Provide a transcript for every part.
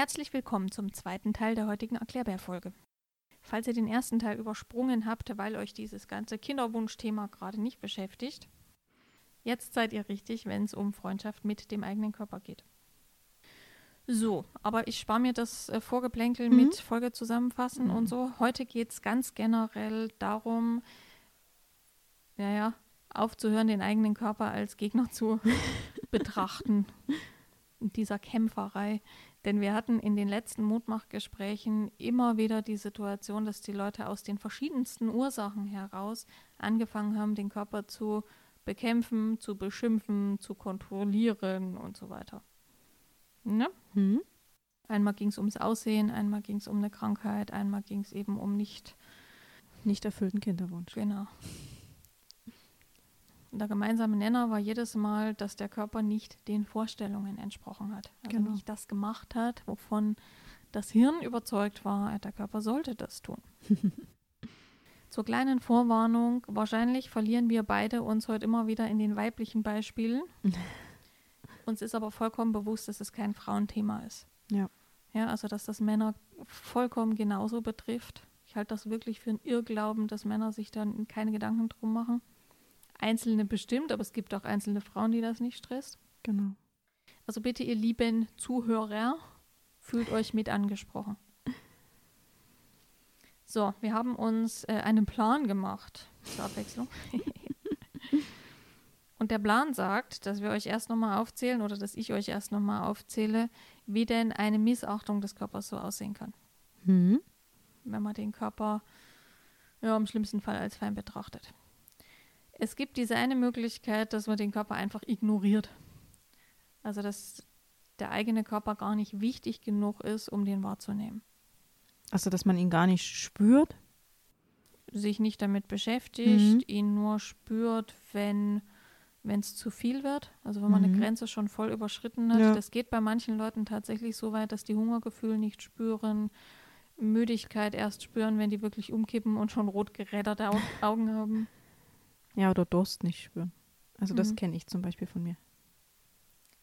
Herzlich willkommen zum zweiten Teil der heutigen Erklärbär-Folge. Falls ihr den ersten Teil übersprungen habt, weil euch dieses ganze Kinderwunschthema gerade nicht beschäftigt, jetzt seid ihr richtig, wenn es um Freundschaft mit dem eigenen Körper geht. So, aber ich spare mir das äh, Vorgeplänkel Mhm. mit Folge zusammenfassen Mhm. und so. Heute geht es ganz generell darum, naja, aufzuhören, den eigenen Körper als Gegner zu betrachten. In dieser Kämpferei. Denn wir hatten in den letzten Mutmachgesprächen immer wieder die Situation, dass die Leute aus den verschiedensten Ursachen heraus angefangen haben, den Körper zu bekämpfen, zu beschimpfen, zu kontrollieren und so weiter. Ne? Hm? Einmal ging es ums Aussehen, einmal ging es um eine Krankheit, einmal ging es eben um nicht, Nicht erfüllten Kinderwunsch. genau. Der gemeinsame Nenner war jedes Mal, dass der Körper nicht den Vorstellungen entsprochen hat. Also Genau. nicht das gemacht hat, wovon das Hirn überzeugt war, der Körper sollte das tun. Zur kleinen Vorwarnung, wahrscheinlich verlieren wir beide uns heute immer wieder in den weiblichen Beispielen. Uns ist aber vollkommen bewusst, dass es kein Frauenthema ist. Ja. Ja, also dass das Männer vollkommen genauso betrifft. Ich halte das wirklich für einen Irrglauben, dass Männer sich dann keine Gedanken drum machen. Einzelne bestimmt, aber es gibt auch einzelne Frauen, die das nicht stresst. Genau. Also bitte, ihr lieben Zuhörer, fühlt euch mit angesprochen. So, wir haben uns äh, einen Plan gemacht zur Abwechslung. Und der Plan sagt, dass wir euch erst nochmal aufzählen oder dass ich euch erst nochmal aufzähle, wie denn eine Missachtung des Körpers so aussehen kann, Hm? wenn man den Körper ja, im schlimmsten Fall als Feind betrachtet. Es gibt diese eine Möglichkeit, dass man den Körper einfach ignoriert. Also dass der eigene Körper gar nicht wichtig genug ist, um den wahrzunehmen. Also, dass man ihn gar nicht spürt. Sich nicht damit beschäftigt, Mhm. ihn nur spürt, wenn es zu viel wird. Also wenn man eine Mhm. Grenze schon voll überschritten hat. Ja. Das geht bei manchen Leuten tatsächlich so weit, dass die Hungergefühl nicht spüren, Müdigkeit erst spüren, wenn die wirklich umkippen und schon rot geräderte Au Augen haben. Ja, oder Durst nicht spüren. Also, das Mhm. kenne ich zum Beispiel von mir.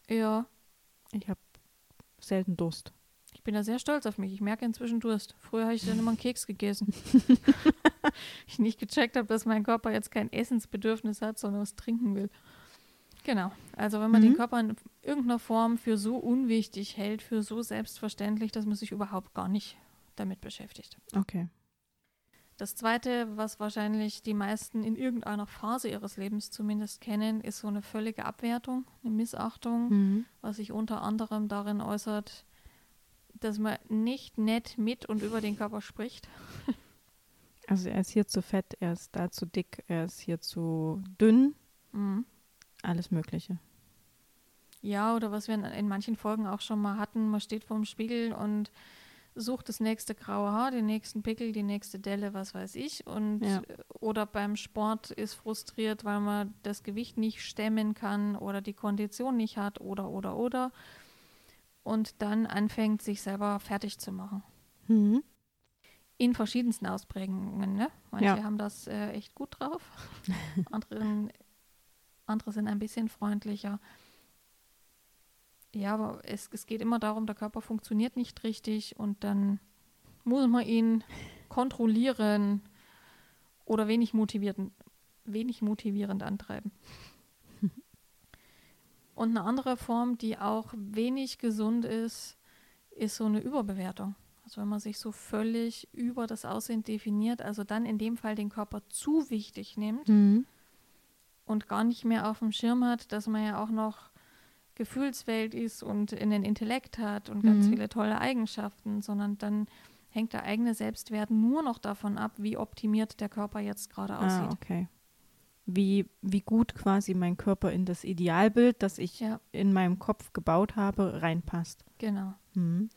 Ja, Ich habe selten Durst. ich bin da sehr stolz auf mich. Ich merke inzwischen Durst. Früher habe ich dann immer einen Keks gegessen. ich nicht gecheckt habe, dass mein Körper jetzt kein Essensbedürfnis hat, sondern was trinken will. Genau. Also wenn man den Mhm. Körper in irgendeiner Form für so unwichtig hält, für so selbstverständlich, dass man sich überhaupt gar nicht damit beschäftigt. Okay. Das Zweite, was wahrscheinlich die meisten in irgendeiner Phase ihres Lebens zumindest kennen, ist so eine völlige Abwertung, eine Missachtung Mhm. was sich unter anderem darin äußert, dass man nicht nett mit und über den Körper spricht. Also, er ist hier zu fett, er ist da zu dick, er ist hier zu dünn. Mhm. Alles Mögliche. Ja, oder was wir in, in manchen Folgen auch schon mal hatten, man steht vorm Spiegel und sucht das nächste graue Haar, den nächsten Pickel, die nächste Delle, was weiß ich. Und Ja. oder beim Sport ist frustriert, weil man das Gewicht nicht stemmen kann oder die Kondition nicht hat oder oder oder. Und dann anfängt, sich selber fertig zu machen. Mhm. In verschiedensten Ausprägungen, ne? Manche Ja. haben das äh, echt gut drauf, Anderen, andere sind ein bisschen freundlicher. Ja, aber es, es geht immer darum, der Körper funktioniert nicht richtig und dann muss man ihn kontrollieren oder wenig motivierend, wenig motivierend antreiben. Und eine andere Form, die auch wenig gesund ist, ist so eine Überbewertung. Also wenn man sich so völlig über das Aussehen definiert, also dann in dem Fall den Körper zu wichtig nimmt Mhm. und gar nicht mehr auf dem Schirm hat, dass man ja auch noch Gefühlswelt ist und einen Intellekt hat und ganz Mhm. viele tolle Eigenschaften, sondern dann hängt der eigene Selbstwert nur noch davon ab, wie optimiert der Körper jetzt gerade Ah, aussieht. okay. Wie, wie gut quasi mein Körper in das Idealbild, das ich Ja, in meinem Kopf gebaut habe, reinpasst. genau. Mhm.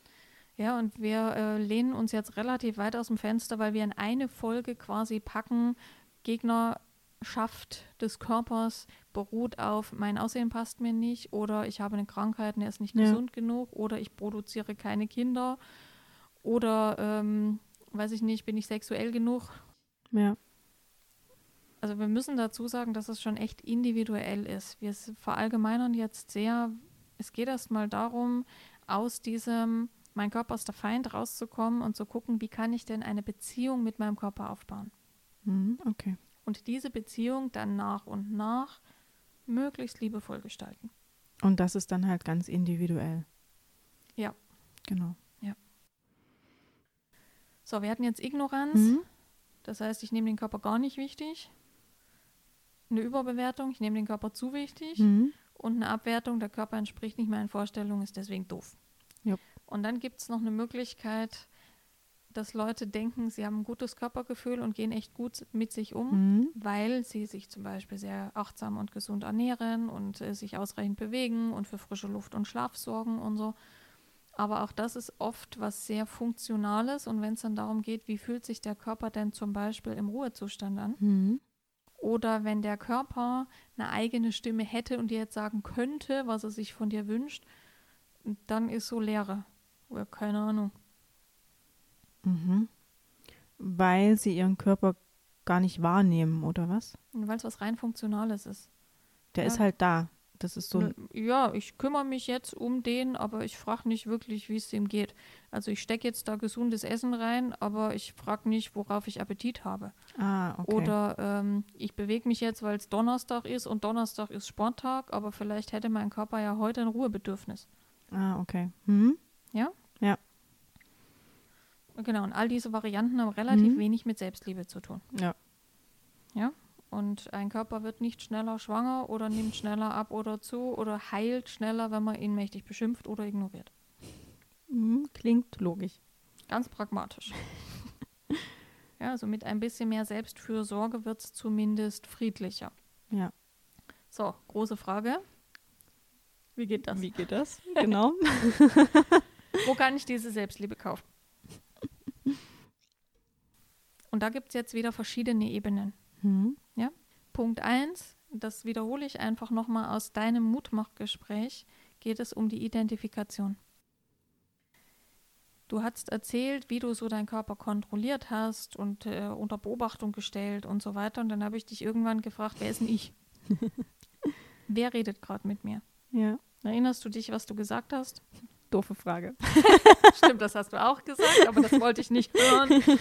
Ja, und wir äh, lehnen uns jetzt relativ weit aus dem Fenster, weil wir in eine Folge quasi packen, Gegnerschaft des Körpers beruht auf, mein Aussehen passt mir nicht oder ich habe eine Krankheit und er ist nicht Ja. gesund genug oder ich produziere keine Kinder oder, ähm, weiß ich nicht, bin ich sexuell genug. Ja. Also wir müssen dazu sagen, dass es schon echt individuell ist. Wir verallgemeinern jetzt sehr, es geht erstmal darum, aus diesem mein Körper ist der Feind, rauszukommen und zu gucken, wie kann ich denn eine Beziehung mit meinem Körper aufbauen. Mhm, okay. Und diese Beziehung dann nach und nach möglichst liebevoll gestalten. Und das ist dann halt ganz individuell. Ja. Genau. So, wir hatten jetzt Ignoranz. Mhm. Das heißt, ich nehme den Körper gar nicht wichtig. Eine Überbewertung, ich nehme den Körper zu wichtig. Mhm. Und eine Abwertung, der Körper entspricht nicht meinen Vorstellungen, ist deswegen doof. Jupp. Und dann gibt es noch eine Möglichkeit, dass Leute denken, sie haben ein gutes Körpergefühl und gehen echt gut mit sich um, Mhm. weil sie sich zum Beispiel sehr achtsam und gesund ernähren und äh, sich ausreichend bewegen und für frische Luft und Schlaf sorgen und so. Aber auch das ist oft was sehr Funktionales und wenn es dann darum geht, wie fühlt sich der Körper denn zum Beispiel im Ruhezustand an? Mhm. Oder wenn der Körper eine eigene Stimme hätte und dir jetzt sagen könnte, was er sich von dir wünscht, dann ist so Leere. Oder keine Ahnung. Mhm. Weil sie ihren Körper gar nicht wahrnehmen, oder was? Weil es was rein Funktionales ist. Der Ja. ist halt da. Das ist so Ja, ich kümmere mich jetzt um den, aber ich frage nicht wirklich, wie es ihm geht. Also ich stecke jetzt da gesundes Essen rein, aber ich frage nicht, worauf ich Appetit habe. Ah, okay. Oder ähm, ich bewege mich jetzt, weil es Donnerstag ist und Donnerstag ist Sporttag, aber vielleicht hätte mein Körper ja heute ein Ruhebedürfnis. ah, okay. Mhm. Genau, und all diese Varianten haben relativ Mhm. wenig mit Selbstliebe zu tun. Ja. Ja. Und ein Körper wird nicht schneller schwanger oder nimmt schneller ab oder zu oder heilt schneller, wenn man ihn mächtig beschimpft oder ignoriert. Mhm. Klingt logisch. Ganz pragmatisch. ja, also mit ein bisschen mehr Selbstfürsorge wird es zumindest friedlicher. Ja. So, große Frage. Wie geht das? Wie geht das? genau. Wo kann ich diese Selbstliebe kaufen? Und da gibt es jetzt wieder verschiedene Ebenen. Mhm. Punkt 1, das wiederhole ich einfach nochmal aus deinem Mutmachgespräch, geht es um die Identifikation. Du hast erzählt, wie du so deinen Körper kontrolliert hast und äh, unter Beobachtung gestellt und so weiter. Und dann habe ich dich irgendwann gefragt, wer ist denn ich? wer redet gerade mit mir? Ja. Erinnerst du dich, was du gesagt hast? Doofe Frage. Stimmt, das hast du auch gesagt, aber das wollte ich nicht hören.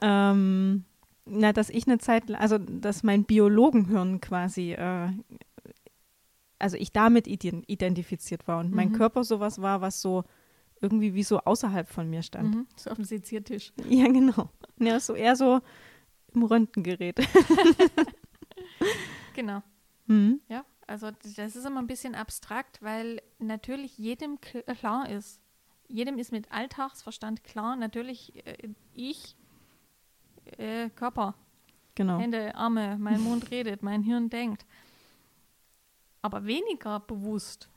Ähm, na, dass ich eine Zeit, also dass mein Biologenhirn quasi, äh, also ich damit ident identifiziert war und mein Mhm. Körper sowas war, was so irgendwie wie so außerhalb von mir stand. Mhm, so auf dem Seziertisch. Ja, genau. Ja, so eher so im Röntgengerät. Genau. Mhm. Ja, also das ist immer ein bisschen abstrakt, weil natürlich jedem kl- klar ist, jedem ist mit Alltagsverstand klar, natürlich äh, ich, äh, Körper, Genau. Hände, Arme, mein Mund redet, mein Hirn denkt. Aber weniger bewusst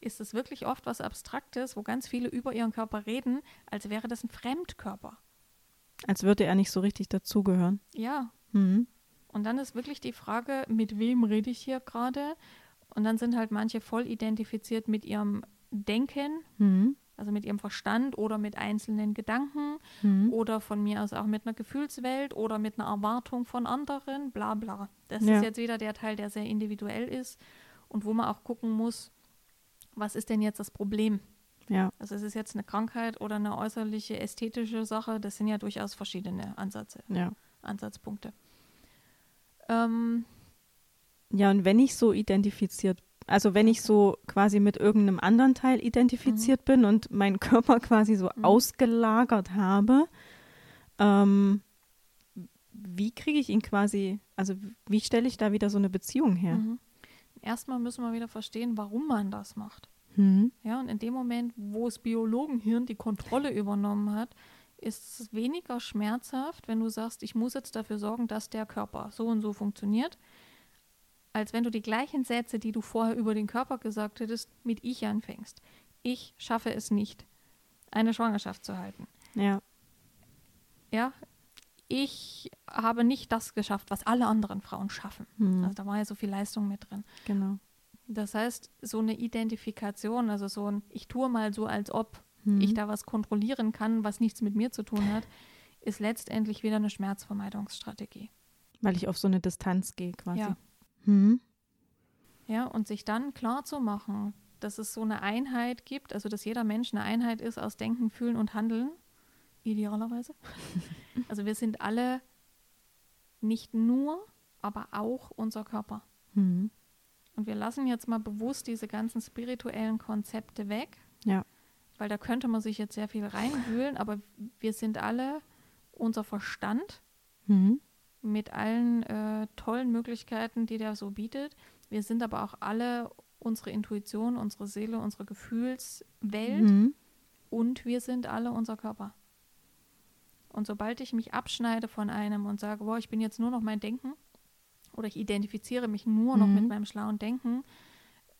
ist es wirklich oft was Abstraktes, wo ganz viele über ihren Körper reden, als wäre das ein Fremdkörper. Als würde er nicht so richtig dazugehören. Ja, Mhm. Und dann ist wirklich die Frage, mit wem rede ich hier gerade? Und dann sind halt manche voll identifiziert mit ihrem Denken, Mhm. also mit ihrem Verstand oder mit einzelnen Gedanken Mhm. oder von mir aus auch mit einer Gefühlswelt oder mit einer Erwartung von anderen, bla bla. Das Ja. ist jetzt wieder der Teil, der sehr individuell ist und wo man auch gucken muss, was ist denn jetzt das Problem? Ja. Also ist es jetzt eine Krankheit oder eine äußerliche ästhetische Sache? Das sind ja durchaus verschiedene Ansätze, Ja. Ansatzpunkte. Ähm, Ja, und wenn ich so identifiziert, also wenn ich so quasi mit irgendeinem anderen Teil identifiziert bin und meinen Körper quasi so Mhm. ausgelagert habe, ähm, wie kriege ich ihn quasi, also wie stelle ich da wieder so eine Beziehung her? Mhm. Erstmal müssen wir wieder verstehen, warum man das macht. Mhm. Ja, und in dem Moment, wo das Biologenhirn die Kontrolle übernommen hat, ist es weniger schmerzhaft, wenn du sagst, ich muss jetzt dafür sorgen, dass der Körper so und so funktioniert, als wenn du die gleichen Sätze, die du vorher über den Körper gesagt hättest, mit ich anfängst. Ich schaffe es nicht, eine Schwangerschaft zu halten. Ja, Ja, ich habe nicht das geschafft, was alle anderen Frauen schaffen. Mhm. Also da war ja so viel Leistung mit drin. genau. Das heißt, so eine Identifikation, also so ein, ich tue mal so, als ob Mhm. ich da was kontrollieren kann, was nichts mit mir zu tun hat, ist letztendlich wieder eine Schmerzvermeidungsstrategie. Weil ich auf so eine Distanz gehe quasi. Ja. Mhm. Ja, und sich dann klar zu machen, dass es so eine Einheit gibt, also dass jeder Mensch eine Einheit ist aus Denken, Fühlen und Handeln, idealerweise. also wir sind alle nicht nur, aber auch unser Körper. Mhm. Und wir lassen jetzt mal bewusst diese ganzen spirituellen Konzepte weg. Weil da könnte man sich jetzt sehr viel reinwühlen, aber wir sind alle unser Verstand Mhm. mit allen äh, tollen Möglichkeiten, die der so bietet. Wir sind aber auch alle unsere Intuition, unsere Seele, unsere Gefühlswelt Mhm. und wir sind alle unser Körper. Und sobald ich mich abschneide von einem und sage, boah, ich bin jetzt nur noch mein Denken oder ich identifiziere mich nur noch Mhm. mit meinem schlauen Denken,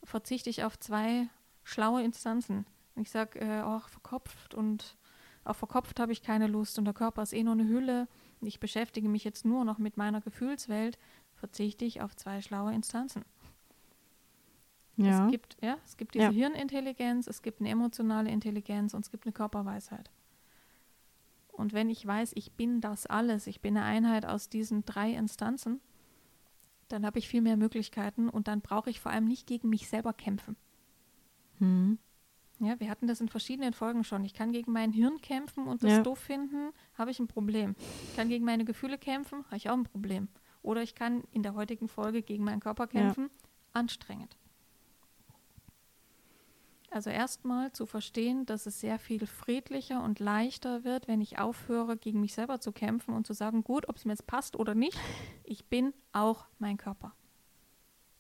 verzichte ich auf zwei schlaue Instanzen. Ich sage, äh, ach, verkopft und auf verkopft habe ich keine Lust und der Körper ist eh nur eine Hülle. und Ich beschäftige mich jetzt nur noch mit meiner Gefühlswelt, verzichte ich auf zwei schlaue Instanzen. Ja. Es gibt, ja, es gibt diese Ja. Hirnintelligenz, es gibt eine emotionale Intelligenz und es gibt eine Körperweisheit. Und wenn ich weiß, ich bin das alles, ich bin eine Einheit aus diesen drei Instanzen, dann habe ich viel mehr Möglichkeiten und dann brauche ich vor allem nicht gegen mich selber kämpfen. Mhm. Ja, wir hatten das in verschiedenen Folgen schon. Ich kann gegen mein Hirn kämpfen und das Ja. doof finden, habe ich ein Problem. Ich kann gegen meine Gefühle kämpfen, habe ich auch ein Problem. Oder ich kann in der heutigen Folge gegen meinen Körper Ja. kämpfen, anstrengend. Also erstmal zu verstehen, dass es sehr viel friedlicher und leichter wird, wenn ich aufhöre, gegen mich selber zu kämpfen und zu sagen, gut, ob es mir jetzt passt oder nicht, ich bin auch mein Körper.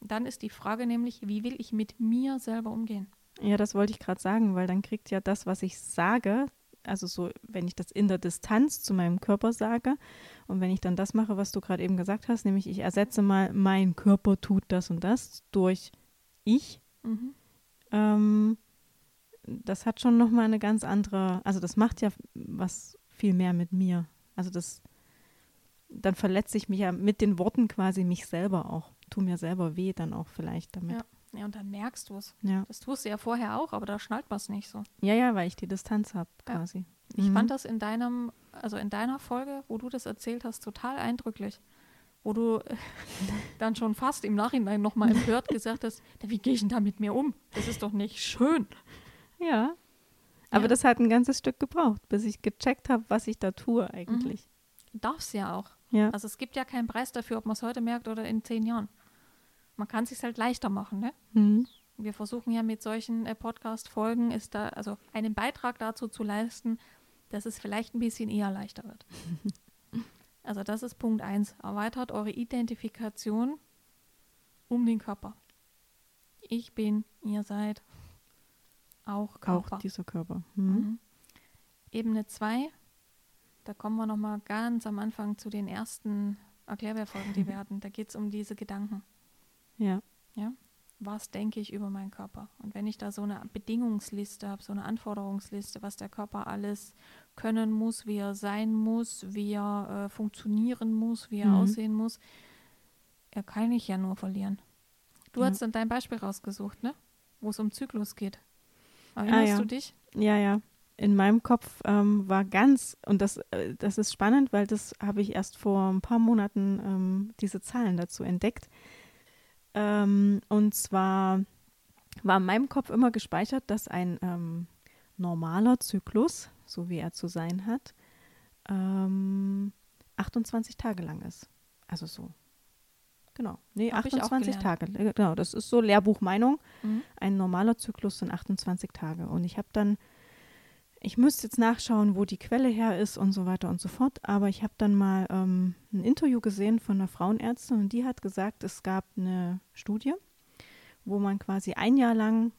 Dann ist die Frage nämlich, wie will ich mit mir selber umgehen? Ja, das wollte ich gerade sagen, weil dann kriegt ja das, was ich sage, also so, wenn ich das in der Distanz zu meinem Körper sage und wenn ich dann das mache, was du gerade eben gesagt hast, nämlich ich ersetze mal, mein Körper tut das und das durch ich, Mhm. ähm, das hat schon nochmal eine ganz andere, also das macht ja was viel mehr mit mir. Also das, dann verletze ich mich ja mit den Worten quasi mich selber auch, tu mir selber weh dann auch vielleicht damit. Ja. Ja, und dann merkst du es. Ja, Das tust du ja vorher auch, aber da schnallt man es nicht so. ja, ja weil ich die Distanz habe Ja. quasi. Ich Mhm. fand das in deinem, also in deiner Folge, wo du das erzählt hast, total eindrücklich. Wo du dann schon fast im Nachhinein nochmal empört gesagt hast, "Na, wie gehe ich denn da mit mir um? Das ist doch nicht schön. Ja. Aber Ja. das hat ein ganzes Stück gebraucht, bis ich gecheckt habe, was ich da tue eigentlich. Darf's ja auch. Ja. Also es gibt ja keinen Preis dafür, ob man es heute merkt oder in zehn Jahren. Man kann es sich halt leichter machen, ne? Mhm. Wir versuchen ja mit solchen äh, Podcast-Folgen ist da, also einen Beitrag dazu zu leisten, dass es vielleicht ein bisschen eher leichter wird. also das ist Punkt 1. Erweitert eure Identifikation um den Körper. Ich bin, ihr seid auch Körper. Auch dieser Körper. Mhm. Mhm. Ebene 2, da kommen wir nochmal ganz am Anfang zu den ersten Erklärbärfolgen, die wir hatten. Da geht es um diese Gedanken Ja. was denke ich über meinen Körper? Und wenn ich da so eine Bedingungsliste habe, so eine Anforderungsliste, was der Körper alles können muss, wie er sein muss, wie er äh, funktionieren muss, wie er Mhm. aussehen muss, er kann ich ja nur verlieren. Du Ja. hast dann dein Beispiel rausgesucht, ne? Wo es um Zyklus geht. Erinnerst ja. du dich? Ja, ja. In meinem Kopf ähm, war ganz, und das, äh, das ist spannend, weil das habe ich erst vor ein paar Monaten ähm, diese Zahlen dazu entdeckt. Ähm, und zwar war in meinem Kopf immer gespeichert, dass ein ähm, normaler Zyklus, so wie er zu sein hat, ähm, 28 Tage lang ist. Also so. Genau. Nee, Hab ich auch 28 gelernt. Tage. Äh, Genau, das ist so Lehrbuchmeinung Mhm. ein normaler Zyklus sind 28 Tage. Und ich habe dann, ich müsste jetzt nachschauen, wo die Quelle her ist und so weiter und so fort, aber ich habe dann mal ähm, ein Interview gesehen von einer Frauenärztin und die hat gesagt, es gab eine Studie, wo man quasi ein Jahr lang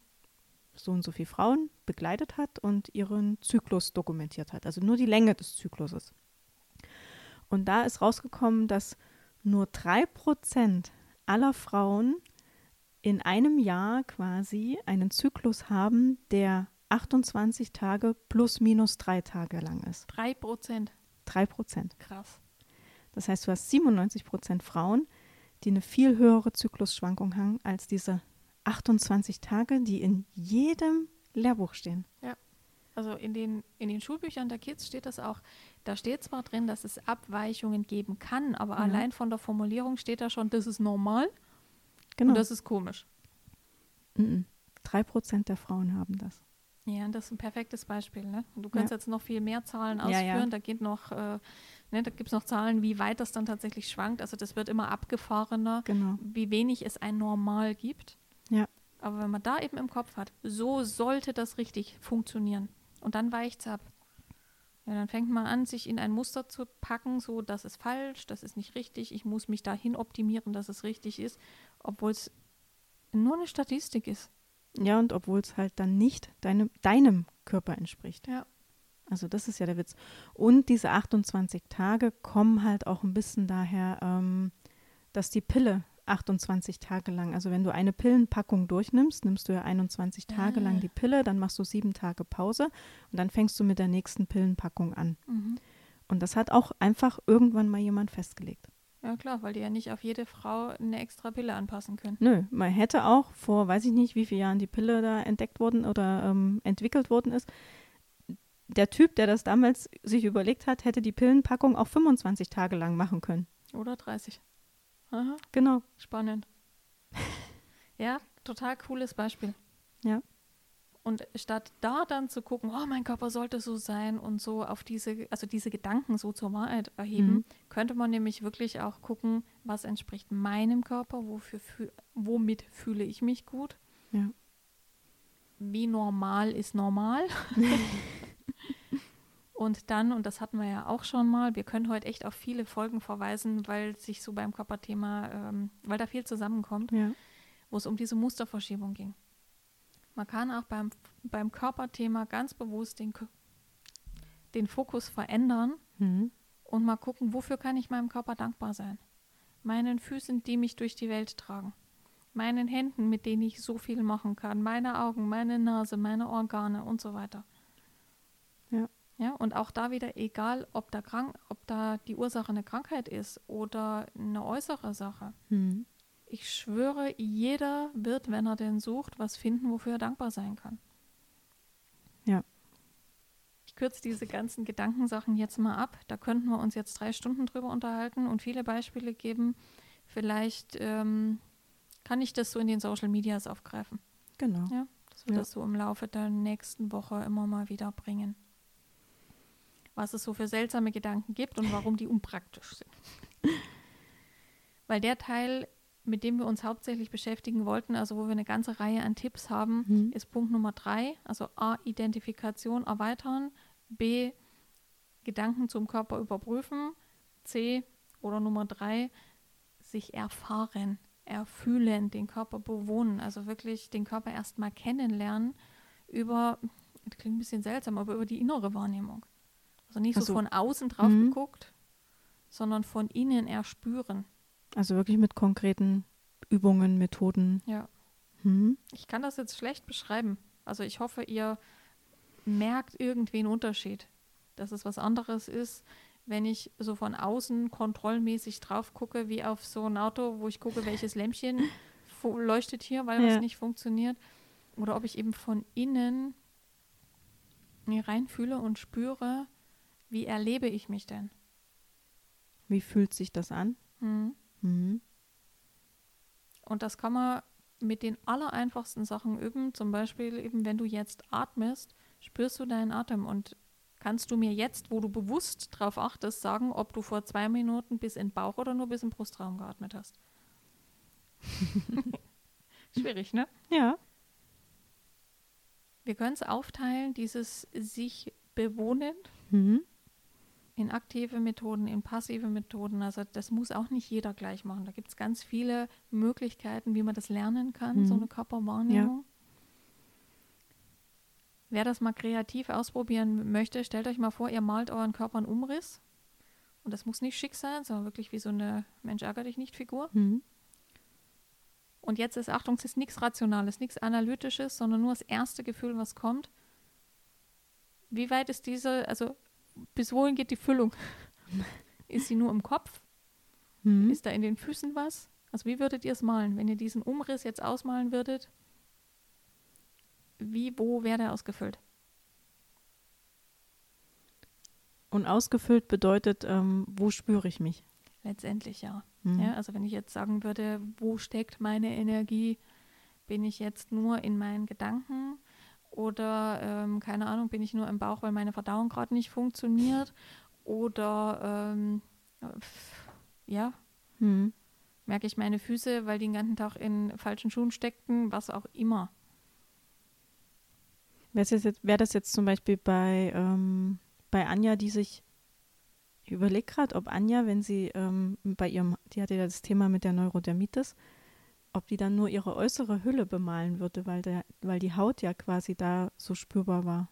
so und so viele Frauen begleitet hat und ihren Zyklus dokumentiert hat, also nur die Länge des Zykluses. Und da ist rausgekommen, dass nur drei Prozent aller Frauen in einem Jahr quasi einen Zyklus haben, der 28 Tage plus minus drei Tage lang ist. Drei Prozent. Drei Prozent. Krass. Das heißt, du hast 97 Prozent Frauen, die eine viel höhere Zyklusschwankung haben als diese 28 Tage, die in jedem Lehrbuch stehen. Also in den, in den Schulbüchern der Kids steht das auch. Da steht zwar drin, dass es Abweichungen geben kann, aber Ja. allein von der Formulierung steht da schon, das ist normal Genau. und das ist komisch. Mhm. Drei Prozent der Frauen haben das. Ja, das ist ein perfektes Beispiel. Ne? Du kannst Ja. jetzt noch viel mehr Zahlen Ja, ausführen. ja. Da geht noch, äh, ne, da gibt es noch Zahlen, wie weit das dann tatsächlich schwankt. Also das wird immer abgefahrener, Genau. wie wenig es ein Normal gibt. Ja. Aber wenn man da eben im Kopf hat, so sollte das richtig funktionieren. Und dann weicht es ab. Ja, dann fängt man an, sich in ein Muster zu packen, so das ist falsch, das ist nicht richtig, ich muss mich dahin optimieren, dass es richtig ist, obwohl es nur eine Statistik ist. Ja, und obwohl es halt dann nicht deinem, deinem Körper entspricht. Ja. Also das ist ja der Witz. Und diese 28 Tage kommen halt auch ein bisschen daher, ähm, dass die Pille 28 Tage lang, also wenn du eine Pillenpackung durchnimmst, nimmst du ja 21 Tage lang Ah. die Pille, dann machst du sieben Tage Pause und dann fängst du mit der nächsten Pillenpackung an. Mhm. Und das hat auch einfach irgendwann mal jemand festgelegt. Ja klar, weil die ja nicht auf jede Frau eine extra Pille anpassen können. Nö, man hätte auch vor, weiß ich nicht, wie vielen Jahren die Pille da entdeckt worden oder ähm, entwickelt worden ist. Der Typ, der das damals sich überlegt hat, hätte die Pillenpackung auch 25 Tage lang machen können. Oder 30. Aha, Genau. spannend. ja, total cooles Beispiel. Ja. Und statt da dann zu gucken, oh, mein Körper sollte so sein und so auf diese, also diese Gedanken so zur Wahrheit erheben, Mhm. könnte man nämlich wirklich auch gucken, was entspricht meinem Körper, wofür, fü- womit fühle ich mich gut. Ja. Wie normal ist normal? und dann, und das hatten wir ja auch schon mal, wir können heute echt auf viele Folgen verweisen, weil sich so beim Körperthema, ähm, weil da viel zusammenkommt, Ja. wo es um diese Musterverschiebung ging. Man kann auch beim, beim Körperthema ganz bewusst den, den Fokus verändern Mhm. und mal gucken, wofür kann ich meinem Körper dankbar sein? Meinen Füßen, die mich durch die Welt tragen. Meinen Händen, mit denen ich so viel machen kann. Meine Augen, meine Nase, meine Organe und so weiter. Ja. Ja, und auch da wieder, egal ob da, krank, ob da die Ursache eine Krankheit ist oder eine äußere Sache. Mhm. Ich schwöre, jeder wird, wenn er denn sucht, was finden, wofür er dankbar sein kann. Ja. Ich kürze diese ganzen Gedankensachen jetzt mal ab. Da könnten wir uns jetzt drei Stunden drüber unterhalten und viele Beispiele geben. Vielleicht ähm, kann ich das so in den Social Medias aufgreifen. Genau. Ja, dass wir Ja. das so im Laufe der nächsten Woche immer mal wieder bringen. Was es so für seltsame Gedanken gibt und warum die unpraktisch sind. Weil der Teil, mit dem wir uns hauptsächlich beschäftigen wollten, also wo wir eine ganze Reihe an Tipps haben, Mhm. ist Punkt Nummer drei. Also A, Identifikation erweitern. B, Gedanken zum Körper überprüfen. C, oder Nummer drei, sich erfahren, erfühlen, den Körper bewohnen. Also wirklich den Körper erstmal kennenlernen über, das klingt ein bisschen seltsam, aber über die innere Wahrnehmung. Also nicht Also- so von außen drauf Mhm. geguckt, sondern von innen erspüren. Also wirklich mit konkreten Übungen, Methoden. Ja. Mhm. Ich kann das jetzt schlecht beschreiben. Also ich hoffe, ihr merkt irgendwie einen Unterschied. Dass es was anderes ist, wenn ich so von außen kontrollmäßig drauf gucke, wie auf so ein Auto, wo ich gucke, welches Lämpchen leuchtet hier, weil Ja. was nicht funktioniert. Oder ob ich eben von innen mir reinfühle und spüre, wie erlebe ich mich denn? Wie fühlt sich das an? Hm. Mhm. Und das kann man mit den allereinfachsten Sachen üben. Zum Beispiel eben, wenn du jetzt atmest, spürst du deinen Atem und kannst du mir jetzt, wo du bewusst drauf achtest, sagen, ob du vor zwei Minuten bis in den Bauch oder nur bis im Brustraum geatmet hast. Schwierig, ne? Ja. Wir können es aufteilen, dieses sich bewohnen Mhm. In aktive Methoden, in passive Methoden. Also das muss auch nicht jeder gleich machen. Da gibt es ganz viele Möglichkeiten, wie man das lernen kann, so Mhm. eine Körperwahrnehmung. Wer das mal kreativ ausprobieren möchte, stellt euch mal vor, ihr malt euren Körper einen Umriss. Und das muss nicht schick sein, sondern wirklich wie so eine Mensch ärger dich nicht Figur. Mhm. Und jetzt ist, Achtung, es ist nichts Rationales, nichts Analytisches, sondern nur das erste Gefühl, was kommt. Wie weit ist diese, also bis wohin geht die Füllung? ist sie nur im Kopf? Mhm. Ist da in den Füßen was? Also wie würdet ihr es malen, wenn ihr diesen Umriss jetzt ausmalen würdet? Wie, wo wäre der ausgefüllt? Und ausgefüllt bedeutet, ähm, wo spüre ich mich? Letztendlich ja. Mhm. ja. Also wenn ich jetzt sagen würde, wo steckt meine Energie, bin ich jetzt nur in meinen Gedanken oder ähm, keine Ahnung, bin ich nur im Bauch, weil meine Verdauung gerade nicht funktioniert oder ähm, ja, Hm. merke ich meine Füße, weil die den ganzen Tag in falschen Schuhen steckten, was auch immer. Wäre das, jetzt, wär das jetzt zum Beispiel bei, ähm, bei Anja, die sich, ich überlege gerade, ob Anja, wenn sie ähm, bei ihrem, die hatte ja das Thema mit der Neurodermitis, ob die dann nur ihre äußere Hülle bemalen würde, weil, der, weil die Haut ja quasi da so spürbar war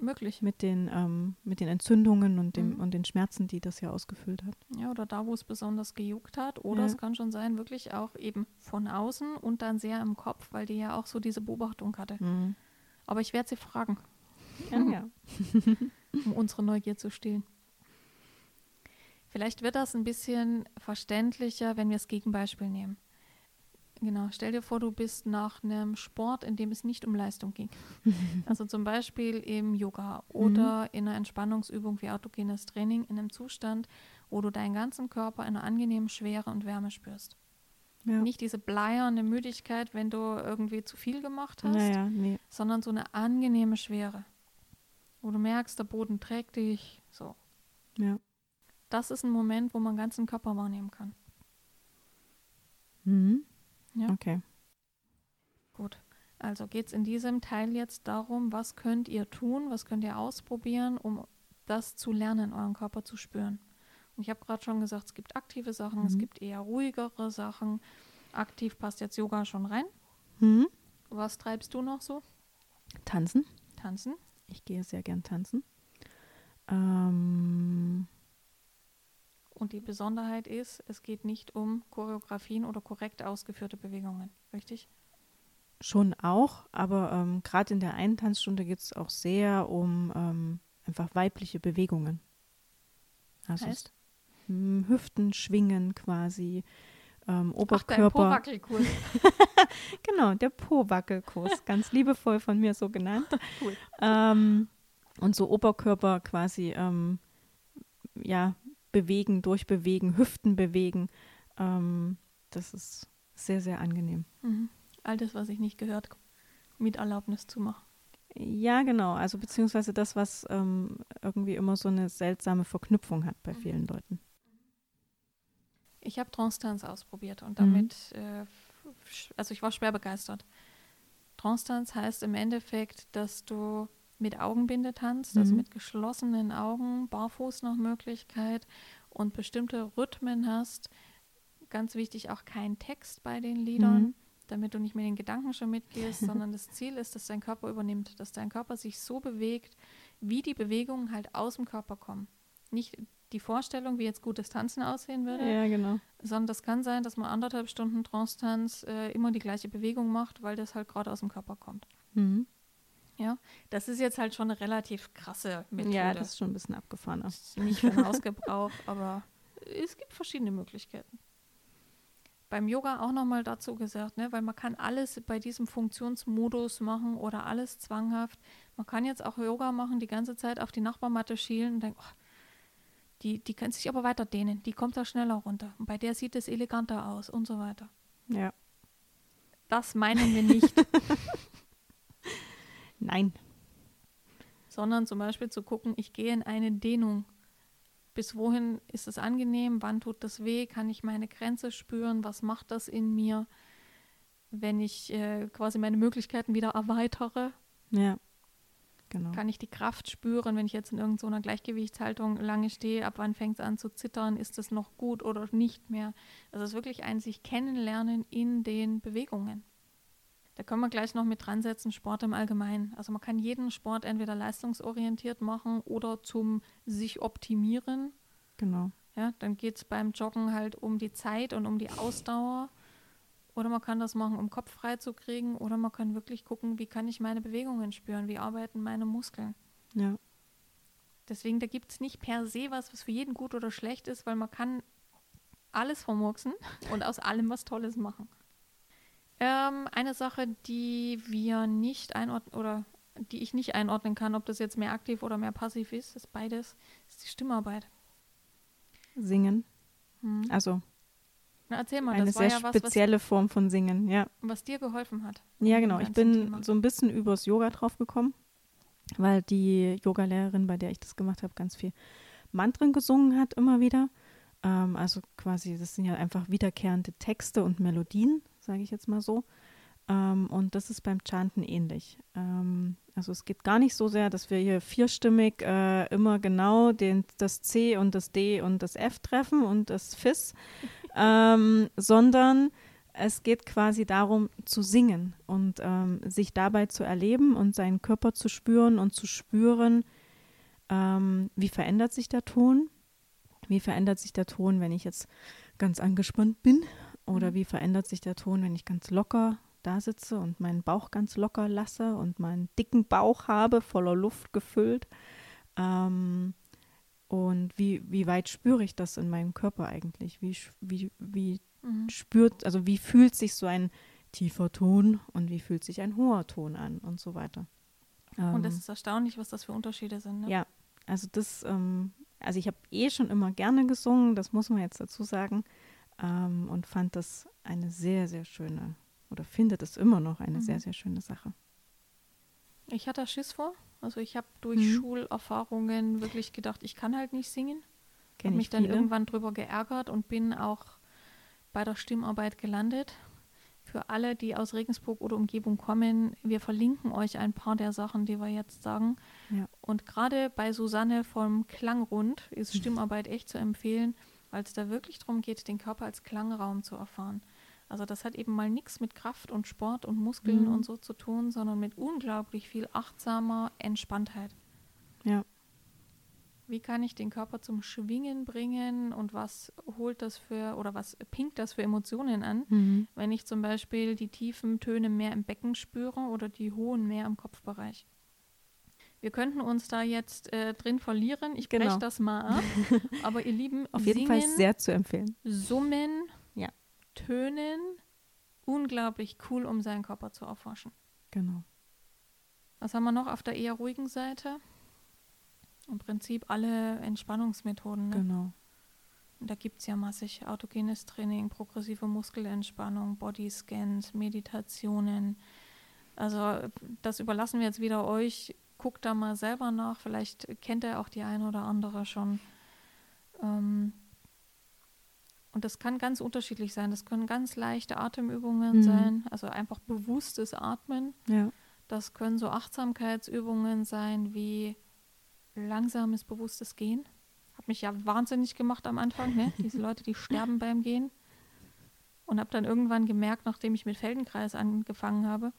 Möglich. mit den, ähm, mit den Entzündungen und, dem, Mhm. und den Schmerzen, die das ja ausgefüllt hat. Ja, oder da, wo es besonders gejuckt hat. Oder Ja. es kann schon sein, wirklich auch eben von außen und dann sehr im Kopf, weil die ja auch so diese Beobachtung hatte. Mhm. Aber ich werde sie fragen, Ja, ja. um unsere Neugier zu stillen. Vielleicht wird das ein bisschen verständlicher, wenn wir das Gegenbeispiel nehmen. Genau, stell dir vor, du bist nach einem Sport, in dem es nicht um Leistung ging. Also zum Beispiel im Yoga oder in einer Entspannungsübung wie autogenes Training in einem Zustand, wo du deinen ganzen Körper in einer angenehmen Schwere und Wärme spürst. ja. Nicht diese bleierne Müdigkeit, wenn du irgendwie zu viel gemacht hast, Naja, nee. sondern so eine angenehme Schwere, wo du merkst, der Boden trägt dich. So, Ja. das ist ein Moment, wo man ganzen Körper wahrnehmen kann. Mhm. Ja. Okay. Gut. Also geht es in diesem Teil jetzt darum, was könnt ihr tun, was könnt ihr ausprobieren, um das zu lernen, euren Körper zu spüren. Und ich habe gerade schon gesagt, es gibt aktive Sachen, es Mhm. gibt eher ruhigere Sachen. Aktiv passt jetzt Yoga schon rein. Mhm. Was treibst du noch so? Tanzen. Tanzen. Ich gehe sehr gern tanzen. Ähm, Und die Besonderheit ist, es geht nicht um Choreografien oder korrekt ausgeführte Bewegungen. Richtig? schon auch, aber ähm, gerade in der einen Tanzstunde geht es auch sehr um ähm, einfach weibliche Bewegungen. Also Heißt? es- m, Hüften schwingen quasi, ähm, Ach, dein Oberkörper. Po-Wackelkurs. Genau, der Po-Wackelkurs, ganz liebevoll von mir so genannt. Cool. Ähm, und so Oberkörper quasi, ähm, ja, bewegen, durchbewegen, Hüften bewegen. Ähm, das ist sehr, sehr angenehm. Mhm. All das, was ich nicht gehört, mit Erlaubnis zu machen. Ja, genau. Also beziehungsweise das, was ähm, irgendwie immer so eine seltsame Verknüpfung hat bei Mhm. vielen Leuten. Ich habe Trance-Tanz ausprobiert und Mhm. damit, äh, f- also ich war schwer begeistert. Trance-Tanz heißt im Endeffekt, dass du mit Augenbinde tanzt, also Mhm. mit geschlossenen Augen, barfuß nach Möglichkeit und bestimmte Rhythmen hast. Ganz wichtig auch kein Text bei den Liedern, Mhm. damit du nicht mit den Gedanken schon mitgehst, sondern das Ziel ist, dass dein Körper übernimmt, dass dein Körper sich so bewegt, wie die Bewegungen halt aus dem Körper kommen. Nicht die Vorstellung, wie jetzt gutes Tanzen aussehen würde, Ja, genau. sondern das kann sein, dass man anderthalb Stunden Trance-Tanz äh, immer die gleiche Bewegung macht, weil das halt gerade aus dem Körper kommt. Mhm. Ja, das ist jetzt halt schon eine relativ krasse Methode. Ja, das ist schon ein bisschen abgefahrener. ist nicht für den Hausgebrauch, aber es gibt verschiedene Möglichkeiten. Beim Yoga auch nochmal dazu gesagt, ne, weil man kann alles bei diesem Funktionsmodus machen oder alles zwanghaft. Man kann jetzt auch Yoga machen, die ganze Zeit auf die Nachbarmatte schielen und denken, oh, die, die kann sich aber weiter dehnen, die kommt da schneller runter. Und bei der sieht es eleganter aus und so weiter. Ja. Das meinen wir nicht, Nein. sondern zum Beispiel zu gucken, ich gehe in eine Dehnung. Bis wohin ist es angenehm? Wann tut das weh? Kann ich meine Grenze spüren? Was macht das in mir, wenn ich äh, quasi meine Möglichkeiten wieder erweitere? Ja. Genau. Kann ich die Kraft spüren, wenn ich jetzt in irgendeiner Gleichgewichtshaltung lange stehe? Ab wann fängt es an zu zittern? Ist es noch gut oder nicht mehr? Also es ist wirklich ein sich kennenlernen in den Bewegungen. Da können wir gleich noch mit dran setzen, Sport im Allgemeinen. Also man kann jeden Sport entweder leistungsorientiert machen oder zum sich optimieren. Genau. Ja, dann geht es beim Joggen halt um die Zeit und um die Ausdauer. Oder man kann das machen, um Kopf frei zu kriegen. Oder man kann wirklich gucken, wie kann ich meine Bewegungen spüren? Wie arbeiten meine Muskeln? Ja. Deswegen, da gibt es nicht per se was, was für jeden gut oder schlecht ist, weil man kann alles vermurksen und aus allem was Tolles machen. Ähm, eine Sache, die wir nicht einordnen oder die ich nicht einordnen kann, ob das jetzt mehr aktiv oder mehr passiv ist, ist beides, ist die Stimmarbeit. Singen. Hm. Also Na, erzähl mal, Eine sehr ja was, was, spezielle Form von Singen, ja. was dir geholfen hat. Ja, genau. Ich bin Thema. so ein bisschen übers Yoga drauf gekommen, weil die Yogalehrerin, bei der ich das gemacht habe, ganz viel Mantren gesungen hat, immer wieder. Ähm, also quasi, das sind ja einfach wiederkehrende Texte und Melodien, sage ich jetzt mal so. Ähm, und das ist beim Chanten ähnlich. Ähm, also es geht gar nicht so sehr, dass wir hier vierstimmig äh, immer genau den, das C und das D und das F treffen und das Fis, ähm, sondern es geht quasi darum zu singen und ähm, sich dabei zu erleben und seinen Körper zu spüren und zu spüren, ähm, wie verändert sich der Ton, wie verändert sich der Ton, wenn ich jetzt ganz angespannt bin oder Mhm. wie verändert sich der Ton, wenn ich ganz locker da sitze und meinen Bauch ganz locker lasse und meinen dicken Bauch habe, voller Luft gefüllt. Ähm, und wie, wie weit spüre ich das in meinem Körper eigentlich? Wie, wie, wie Mhm. spürt, also wie fühlt sich so ein tiefer Ton und wie fühlt sich ein hoher Ton an und so weiter. Und es Ähm, ist erstaunlich, was das für Unterschiede sind. Ne? ja, also das, ähm, also ich habe eh schon immer gerne gesungen, das muss man jetzt dazu sagen, ähm, und fand das eine sehr, sehr schöne, oder finde das immer noch eine Mhm. sehr, sehr schöne Sache. Ich hatte Schiss vor. Also ich habe durch Mhm. Schulerfahrungen wirklich gedacht, ich kann halt nicht singen. Habe Kenne mich ich dann viele. irgendwann drüber geärgert und bin auch bei der Stimmarbeit gelandet. Für alle, die aus Regensburg oder Umgebung kommen, wir verlinken euch ein paar der Sachen, die wir jetzt sagen. Ja. Und gerade bei Susanne vom Klangrund ist Stimmarbeit echt zu empfehlen, weil es da wirklich darum geht, den Körper als Klangraum zu erfahren. Also das hat eben mal nichts mit Kraft und Sport und Muskeln Mhm. und so zu tun, sondern mit unglaublich viel achtsamer Entspanntheit. Ja. Wie kann ich den Körper zum Schwingen bringen und was holt das für oder was pinkt das für Emotionen an, Mhm. wenn ich zum Beispiel die tiefen Töne mehr im Becken spüre oder die hohen mehr im Kopfbereich? Wir könnten uns da jetzt äh, drin verlieren. Ich breche Genau. das mal ab. Aber ihr Lieben, Auf jeden singen, Fall sehr zu empfehlen. Summen, Ja. Tönen, unglaublich cool, um seinen Körper zu erforschen. Genau. Was haben wir noch auf der eher ruhigen Seite? Im Prinzip alle Entspannungsmethoden. Ne? Genau. Und Da gibt es ja massig autogenes Training, progressive Muskelentspannung, Bodyscans, Meditationen. Also das überlassen wir jetzt wieder euch. Guckt da mal selber nach. Vielleicht kennt ihr auch die eine oder andere schon. Ähm, und das kann ganz unterschiedlich sein. Das können ganz leichte Atemübungen Mhm. sein, also einfach bewusstes Atmen. Ja. Das können so Achtsamkeitsübungen sein wie langsames, bewusstes Gehen. Hat mich ja wahnsinnig gemacht am Anfang, ne? Diese Leute, die sterben beim Gehen. Und habe dann irgendwann gemerkt, nachdem ich mit Feldenkreis angefangen habe,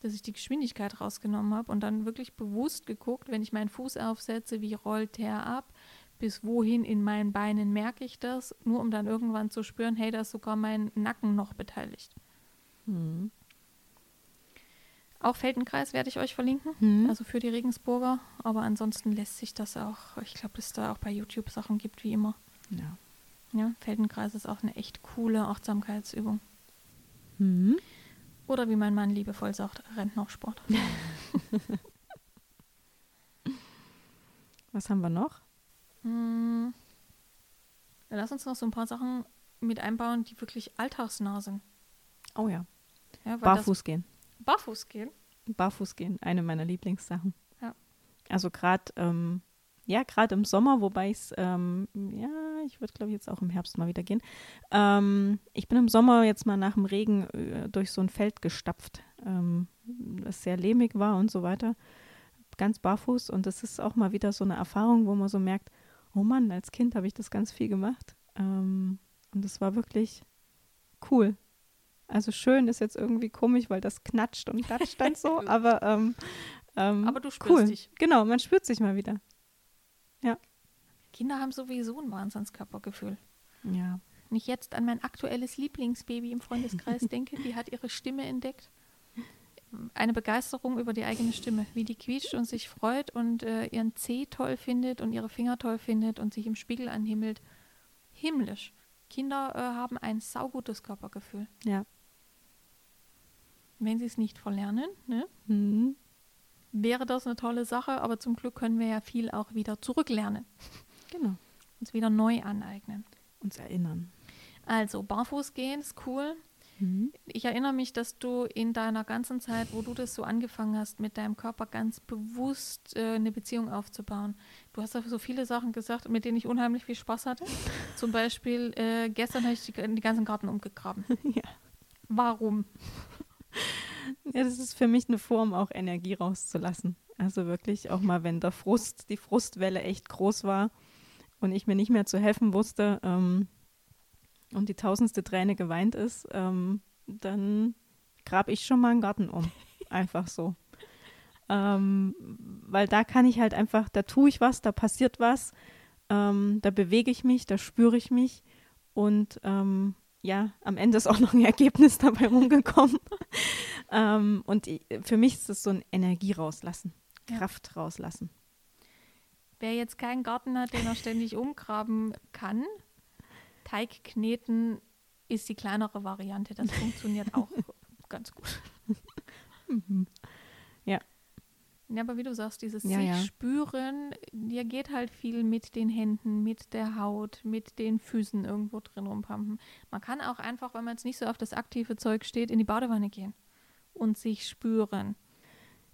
dass ich die Geschwindigkeit rausgenommen habe und dann wirklich bewusst geguckt, wenn ich meinen Fuß aufsetze, wie rollt der ab, bis wohin in meinen Beinen merke ich das, nur um dann irgendwann zu spüren, hey, da ist sogar mein Nacken noch beteiligt. Mhm. Auch Feldenkreis werde ich euch verlinken. Mhm. Also für die Regensburger. Aber ansonsten lässt sich das auch, ich glaube, dass es da auch bei YouTube Sachen gibt, wie immer. ja. Ja, Feldenkreis ist auch eine echt coole Achtsamkeitsübung. Mhm. Oder wie mein Mann liebevoll sagt, Rentnersport. Was haben wir noch? Hm. Lass uns noch so ein paar Sachen mit einbauen, die wirklich alltagsnah sind. Oh ja. Ja, Barfuß gehen. Barfuß gehen. Barfuß gehen, eine meiner Lieblingssachen. Ja. Also gerade, ähm, ja, gerade im Sommer, wobei ich es, ähm, ja, ich würde glaube ich jetzt auch im Herbst mal wieder gehen. Ähm, ich bin im Sommer jetzt mal nach dem Regen äh, durch so ein Feld gestapft, ähm, das sehr lehmig war und so weiter. Ganz barfuß und das ist auch mal wieder so eine Erfahrung, wo man so merkt, oh Mann, als Kind habe ich das ganz viel gemacht. Ähm, und es war wirklich cool. Also schön ist jetzt irgendwie komisch, weil das knatscht und klatscht dann so, aber ähm, ähm, Aber du spürst cool. dich. Genau, man spürt sich mal wieder. Kinder haben sowieso ein Wahnsinnskörpergefühl. Ja. Wenn ich jetzt an mein aktuelles Lieblingsbaby im Freundeskreis denke, die hat ihre Stimme entdeckt. Eine Begeisterung über die eigene Stimme, wie die quietscht und sich freut und äh, ihren Zeh toll findet und ihre Finger toll findet und sich im Spiegel anhimmelt. Himmlisch. Kinder äh, haben ein saugutes Körpergefühl. Ja. Wenn sie es nicht verlernen, ne, Mhm. wäre das eine tolle Sache, aber zum Glück können wir ja viel auch wieder zurücklernen, Genau. uns wieder neu aneignen. Uns erinnern. Also, barfuß gehen ist cool. Mhm. Ich erinnere mich, dass du in deiner ganzen Zeit, wo du das so angefangen hast, mit deinem Körper ganz bewusst äh, eine Beziehung aufzubauen. Du hast so viele Sachen gesagt, mit denen ich unheimlich viel Spaß hatte. Zum Beispiel, äh, gestern habe ich die, die ganzen Garten umgegraben. Ja. Warum? Ja, das ist für mich eine Form, auch Energie rauszulassen. Also wirklich auch mal, wenn der Frust, die Frustwelle echt groß war und ich mir nicht mehr zu helfen wusste ähm, und die tausendste Träne geweint ist, ähm, dann grab ich schon mal einen Garten um. Einfach so. Ähm, weil da kann ich halt einfach, da tue ich was, da passiert was, ähm, da bewege ich mich, da spüre ich mich und ähm, ja, am Ende ist auch noch ein Ergebnis dabei rumgekommen. ähm, und für mich ist es so ein Energie rauslassen. Kraft rauslassen. Wer jetzt keinen Garten hat, den er ständig umgraben kann, Teig kneten ist die kleinere Variante. Das funktioniert auch ganz gut. Ja, aber wie du sagst, dieses Ja, sich ja. spüren, dir geht halt viel mit den Händen, mit der Haut, mit den Füßen irgendwo drin rumpampen. Man kann auch einfach, wenn man jetzt nicht so auf das aktive Zeug steht, in die Badewanne gehen und sich spüren.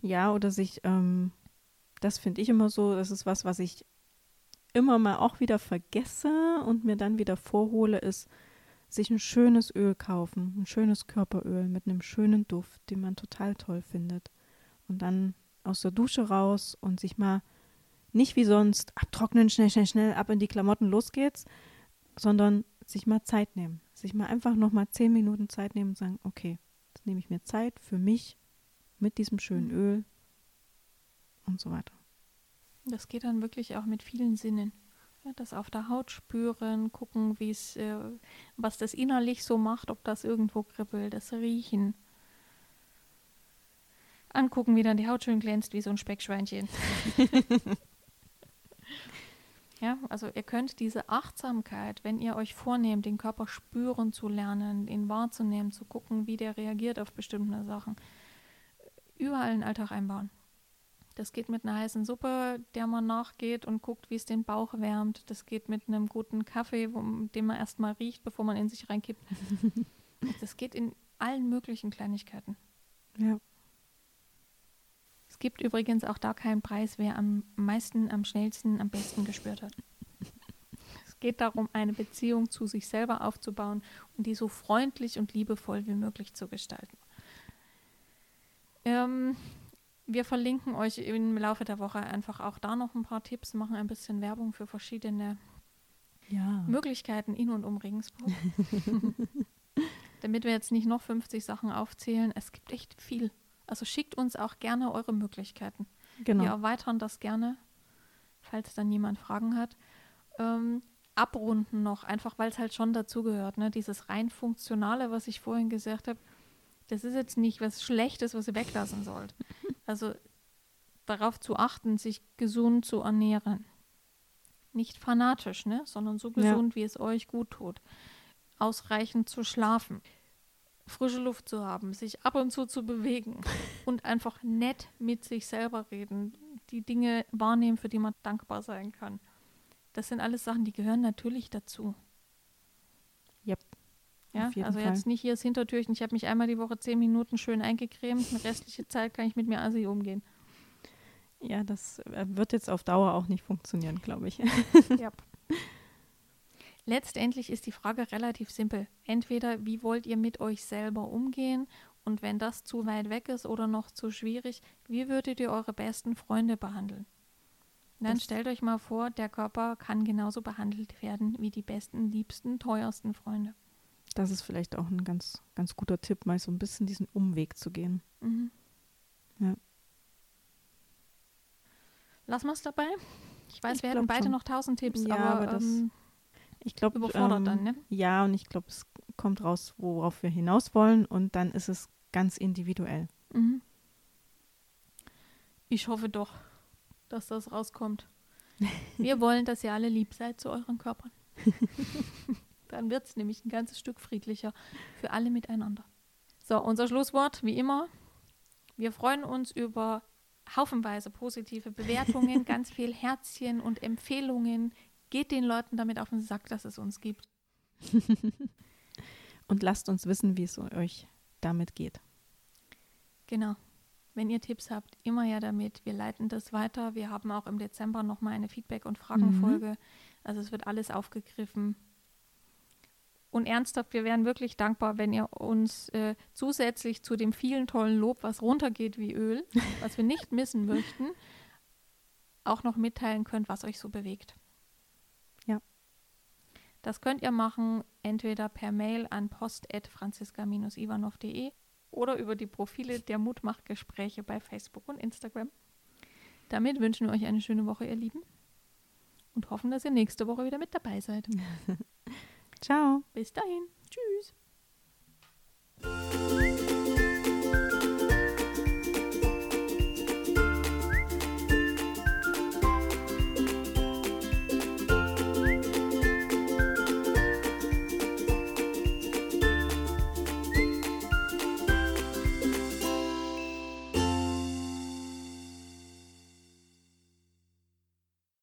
Ja, oder sich, ähm, das finde ich immer so, das ist was, was ich immer mal auch wieder vergesse und mir dann wieder vorhole, ist, sich ein schönes Öl kaufen, ein schönes Körperöl mit einem schönen Duft, den man total toll findet. Und dann aus der Dusche raus und sich mal nicht wie sonst abtrocknen, schnell, schnell, schnell, ab in die Klamotten, los geht's, sondern sich mal Zeit nehmen. Sich mal einfach nochmal zehn Minuten Zeit nehmen und sagen, okay, jetzt nehme ich mir Zeit für mich mit diesem schönen Mhm. Öl und so weiter. Das geht dann wirklich auch mit vielen Sinnen. Ja, das auf der Haut spüren, gucken, wie es, äh, was das innerlich so macht, ob das irgendwo kribbelt, das Riechen. Angucken, wie dann die Haut schön glänzt, wie so ein Speckschweinchen. ja, also ihr könnt diese Achtsamkeit, wenn ihr euch vornehmt, den Körper spüren zu lernen, ihn wahrzunehmen, zu gucken, wie der reagiert auf bestimmte Sachen, überall in den Alltag einbauen. Das geht mit einer heißen Suppe, der man nachgeht und guckt, wie es den Bauch wärmt. Das geht mit einem guten Kaffee, wo, den man erstmal riecht, bevor man in sich reinkippt. das geht in allen möglichen Kleinigkeiten. Ja. Es gibt übrigens auch da keinen Preis, wer am meisten, am schnellsten, am besten gespürt hat. Es geht darum, eine Beziehung zu sich selber aufzubauen und die so freundlich und liebevoll wie möglich zu gestalten. Ähm, wir verlinken euch im Laufe der Woche einfach auch da noch ein paar Tipps, machen ein bisschen Werbung für verschiedene Ja. Möglichkeiten in und um Regensburg. Damit wir jetzt nicht noch 50 Sachen aufzählen, es gibt echt viel. Also schickt uns auch gerne eure Möglichkeiten. Genau. Wir erweitern das gerne, falls dann jemand Fragen hat. Ähm, abrunden noch, einfach weil es halt schon dazugehört. Ne? Dieses rein funktionale, was ich vorhin gesagt habe, das ist jetzt nicht was Schlechtes, was ihr weglassen sollt. Also darauf zu achten, sich gesund zu ernähren. Nicht fanatisch, ne? sondern so Ja. gesund, wie es euch gut tut. Ausreichend zu schlafen, frische Luft zu haben, sich ab und zu zu bewegen und einfach nett mit sich selber reden, die Dinge wahrnehmen, für die man dankbar sein kann. Das sind alles Sachen, die gehören natürlich dazu. Yep, Ja, auf jeden also Fall. jetzt nicht hier das Hintertürchen, ich habe mich einmal die Woche zehn Minuten schön eingecremt, die restliche Zeit kann ich mit mir assi umgehen. Ja, das äh, wird jetzt auf Dauer auch nicht funktionieren, glaube ich. ja. Letztendlich ist die Frage relativ simpel. Entweder, wie wollt ihr mit euch selber umgehen? Und wenn das zu weit weg ist oder noch zu schwierig, wie würdet ihr eure besten Freunde behandeln? Dann Das- stellt euch mal vor, der Körper kann genauso behandelt werden wie die besten, liebsten, teuersten Freunde. Das ist vielleicht auch ein ganz, ganz guter Tipp, mal so ein bisschen diesen Umweg zu gehen. Mhm. Ja. Lassen wir es dabei? Ich weiß, Ich wir hätten beide schon. noch tausend Tipps, Ja, aber, aber das ähm, Ich glaube, Überfordert dann, ne? Ja, und ich glaube, es kommt raus, worauf wir hinaus wollen und dann ist es ganz individuell. Mhm. Ich hoffe doch, dass das rauskommt. Wir wollen, dass ihr alle lieb seid zu euren Körpern. Dann wird es nämlich ein ganzes Stück friedlicher für alle miteinander. So, unser Schlusswort, wie immer. Wir freuen uns über haufenweise positive Bewertungen, ganz viel Herzchen und Empfehlungen. Geht den Leuten damit auf den Sack, dass es uns gibt. Und lasst uns wissen, wie es euch damit geht. Genau. Wenn ihr Tipps habt, immer ja damit. Wir leiten das weiter. Wir haben auch im Dezember nochmal eine Feedback- und Fragenfolge. Mhm. Also es wird alles aufgegriffen. Und ernsthaft, wir wären wirklich dankbar, wenn ihr uns äh, zusätzlich zu dem vielen tollen Lob, was runtergeht wie Öl, was wir nicht missen möchten, auch noch mitteilen könnt, was euch so bewegt. Ja. Das könnt ihr machen, entweder per Mail an post.franziska-ivanov.de oder über die Profile der Mutmachgespräche bei Facebook und Instagram. Damit wünschen wir euch eine schöne Woche, ihr Lieben. Und hoffen, dass ihr nächste Woche wieder mit dabei seid. Ciao. Bis dahin. Tschüss.